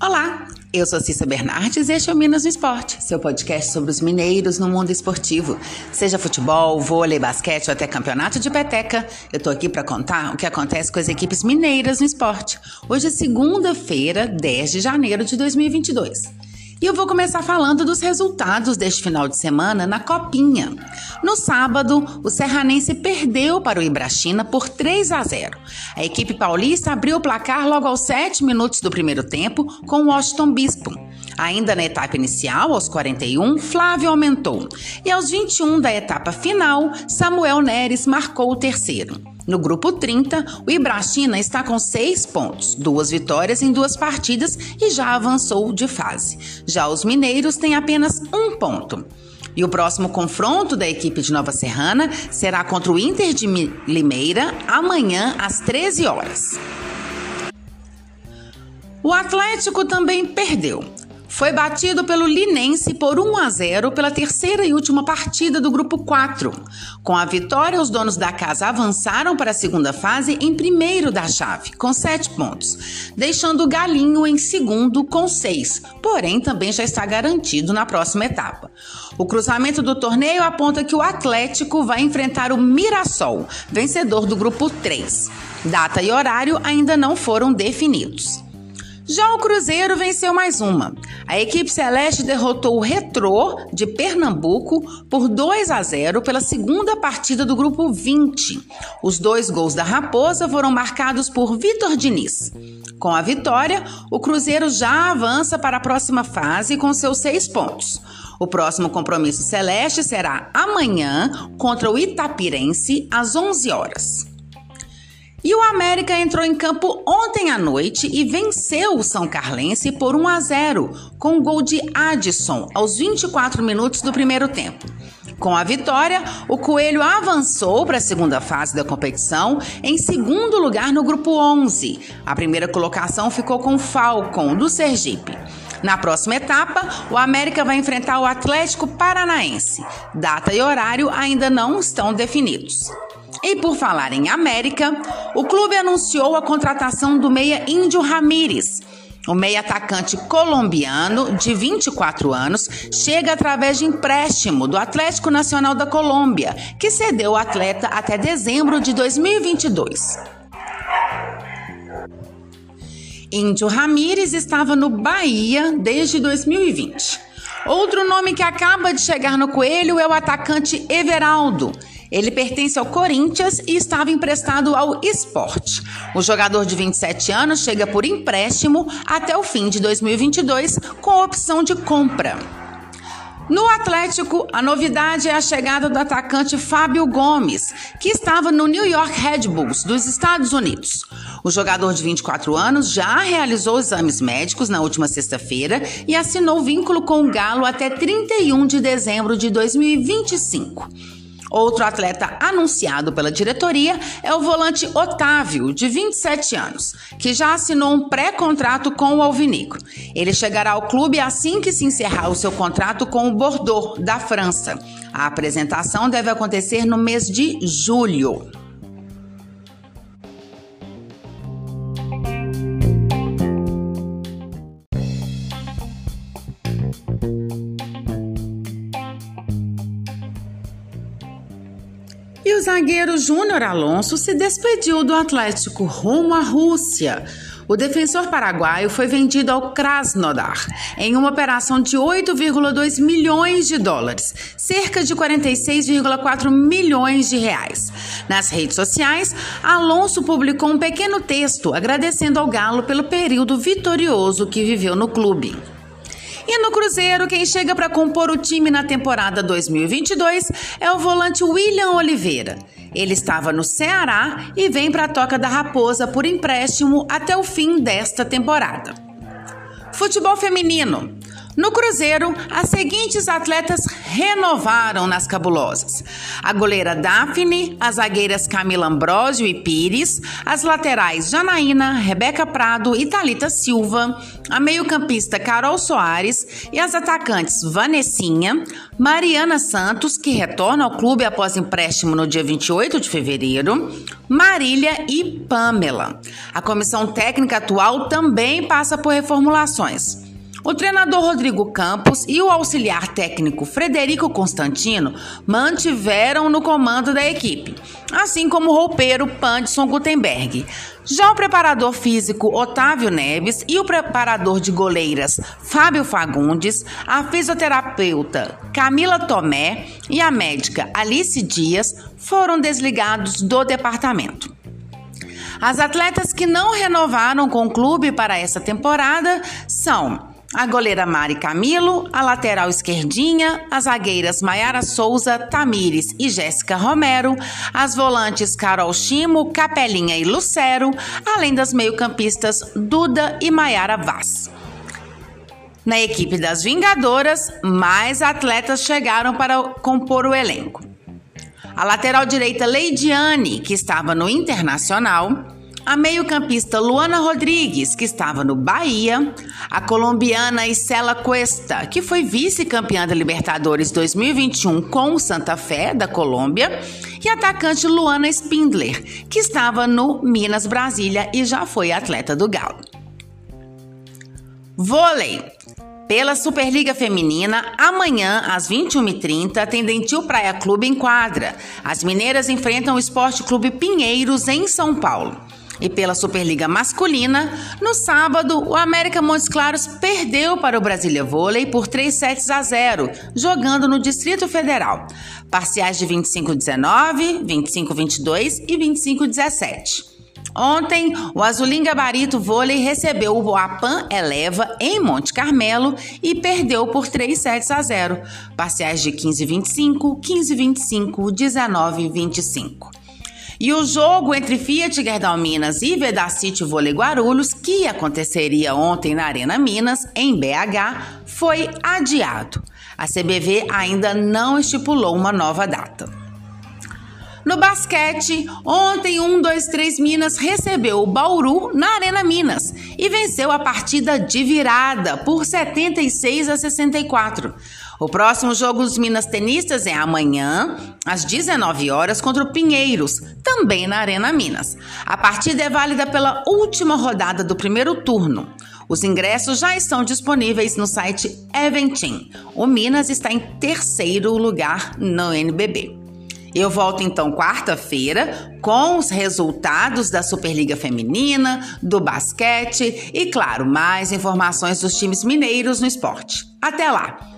Olá, eu sou Cissa Bernardes e este é o Minas no Esporte, seu podcast sobre os mineiros no mundo esportivo. Seja futebol, vôlei, basquete ou até campeonato de peteca, eu tô aqui para contar o que acontece com as equipes mineiras no esporte. Hoje é segunda-feira, 10 de janeiro de 2022. E eu vou começar falando dos resultados deste final de semana na Copinha. No sábado, o Serranense perdeu para o Ibrachina por 3 a 0. A equipe paulista abriu o placar logo aos 7 minutos do primeiro tempo com o Washington Bispo. Ainda na etapa inicial, aos 41, Flávio aumentou. E aos 21 da etapa final, Samuel Neres marcou o terceiro. No grupo 30, o Ibrachina está com seis pontos, duas vitórias em duas partidas e já avançou de fase. Já os mineiros têm apenas um ponto. E o próximo confronto da equipe de Nova Serrana será contra o Inter de Limeira amanhã às 13 horas. O Atlético também perdeu foi batido pelo Linense por 1 a 0 pela terceira e última partida do grupo 4. Com a vitória, os donos da casa avançaram para a segunda fase em primeiro da chave, com 7 pontos, deixando o Galinho em segundo com 6, porém também já está garantido na próxima etapa. O cruzamento do torneio aponta que o Atlético vai enfrentar o Mirassol, vencedor do grupo 3. Data e horário ainda não foram definidos. Já o Cruzeiro venceu mais uma. A equipe celeste derrotou o Retrô de Pernambuco por 2 a 0 pela segunda partida do grupo 20. Os dois gols da Raposa foram marcados por Vitor Diniz. Com a vitória, o Cruzeiro já avança para a próxima fase com seus seis pontos. O próximo compromisso celeste será amanhã contra o Itapirense às 11 horas. E o América entrou em campo ontem à noite e venceu o São Carlense por 1 a 0, com o gol de Adson aos 24 minutos do primeiro tempo. Com a vitória, o Coelho avançou para a segunda fase da competição, em segundo lugar no grupo 11. A primeira colocação ficou com o Falcon, do Sergipe. Na próxima etapa, o América vai enfrentar o Atlético Paranaense. Data e horário ainda não estão definidos. E por falar em América, o clube anunciou a contratação do meia Índio Ramírez. O meia atacante colombiano, de 24 anos, chega através de empréstimo do Atlético Nacional da Colômbia, que cedeu o atleta até dezembro de 2022. Índio Ramírez estava no Bahia desde 2020. Outro nome que acaba de chegar no Coelho é o atacante Everaldo. Ele pertence ao Corinthians e estava emprestado ao Sport. O jogador de 27 anos chega por empréstimo até o fim de 2022 com opção de compra. No Atlético, a novidade é a chegada do atacante Fábio Gomes, que estava no New York Red Bulls dos Estados Unidos. O jogador de 24 anos já realizou exames médicos na última sexta-feira e assinou vínculo com o Galo até 31 de dezembro de 2025. Outro atleta anunciado pela diretoria é o volante Otávio, de 27 anos, que já assinou um pré-contrato com o Alvinegro. Ele chegará ao clube assim que se encerrar o seu contrato com o Bordeaux, da França. A apresentação deve acontecer no mês de julho. Zagueiro Júnior Alonso se despediu do Atlético rumo à Rússia. O defensor paraguaio foi vendido ao Krasnodar em uma operação de 8,2 milhões de dólares, cerca de 46,4 milhões de reais. Nas redes sociais, Alonso publicou um pequeno texto agradecendo ao Galo pelo período vitorioso que viveu no clube. E no Cruzeiro, quem chega para compor o time na temporada 2022 é o volante William Oliveira. Ele estava no Ceará e vem para a Toca da Raposa por empréstimo até o fim desta temporada. Futebol feminino. No Cruzeiro, as seguintes atletas renovaram nas cabulosas: a goleira Daphne, as zagueiras Camila Ambrosio e Pires, as laterais Janaína, Rebeca Prado e Talita Silva, a meio-campista Carol Soares e as atacantes Vanessinha, Mariana Santos, que retorna ao clube após empréstimo no dia 28 de fevereiro, Marília e Pamela. A comissão técnica atual também passa por reformulações. O treinador Rodrigo Campos e o auxiliar técnico Frederico Constantino mantiveram no comando da equipe, assim como o roupeiro Pandson Gutenberg. Já o preparador físico Otávio Neves e o preparador de goleiras Fábio Fagundes, a fisioterapeuta Camila Tomé e a médica Alice Dias foram desligados do departamento. As atletas que não renovaram com o clube para essa temporada são a goleira Mari Camilo, a lateral esquerdinha, as zagueiras Maiara Souza, Tamires e Jéssica Romero, as volantes Carol Chimo, Capelinha e Lucero, além das meio-campistas Duda e Maiara Vaz. Na equipe das Vingadoras, mais atletas chegaram para compor o elenco. A lateral direita Leidiane, que estava no Internacional, a meio-campista Luana Rodrigues, que estava no Bahia, a colombiana Isela Cuesta, que foi vice-campeã da Libertadores 2021 com o Santa Fé, da Colômbia, e a atacante Luana Spindler, que estava no Minas Brasília e já foi atleta do Galo. Vôlei. Pela Superliga Feminina, amanhã, às 21h30, tem Dentil Praia Clube em quadra. As mineiras enfrentam o Esporte Clube Pinheiros, em São Paulo. E pela Superliga Masculina, no sábado, o América Montes Claros perdeu para o Brasília Vôlei por 3 sets a 0, jogando no Distrito Federal. Parciais de 25-19, 25-22 e 25-17. Ontem, o Azulim Gabarito Vôlei recebeu o Apan Eleva em Monte Carmelo e perdeu por 3 sets a 0, parciais de 15-25, 15-25, 19-25. E o jogo entre Fiat Gerdau Minas e Vedacity Vôlei Guarulhos, que aconteceria ontem na Arena Minas, em BH, foi adiado. A CBV ainda não estipulou uma nova data. No basquete, ontem 1, 2, 3 Minas recebeu o Bauru na Arena Minas e venceu a partida de virada por 76 a 64. O próximo jogo dos Minas Tenistas é amanhã, às 19 horas, contra o Pinheiros, também na Arena Minas. A partida é válida pela última rodada do primeiro turno. Os ingressos já estão disponíveis no site Eventim. O Minas está em terceiro lugar no NBB. Eu volto então quarta-feira com os resultados da Superliga Feminina, do basquete e, claro, mais informações dos times mineiros no esporte. Até lá!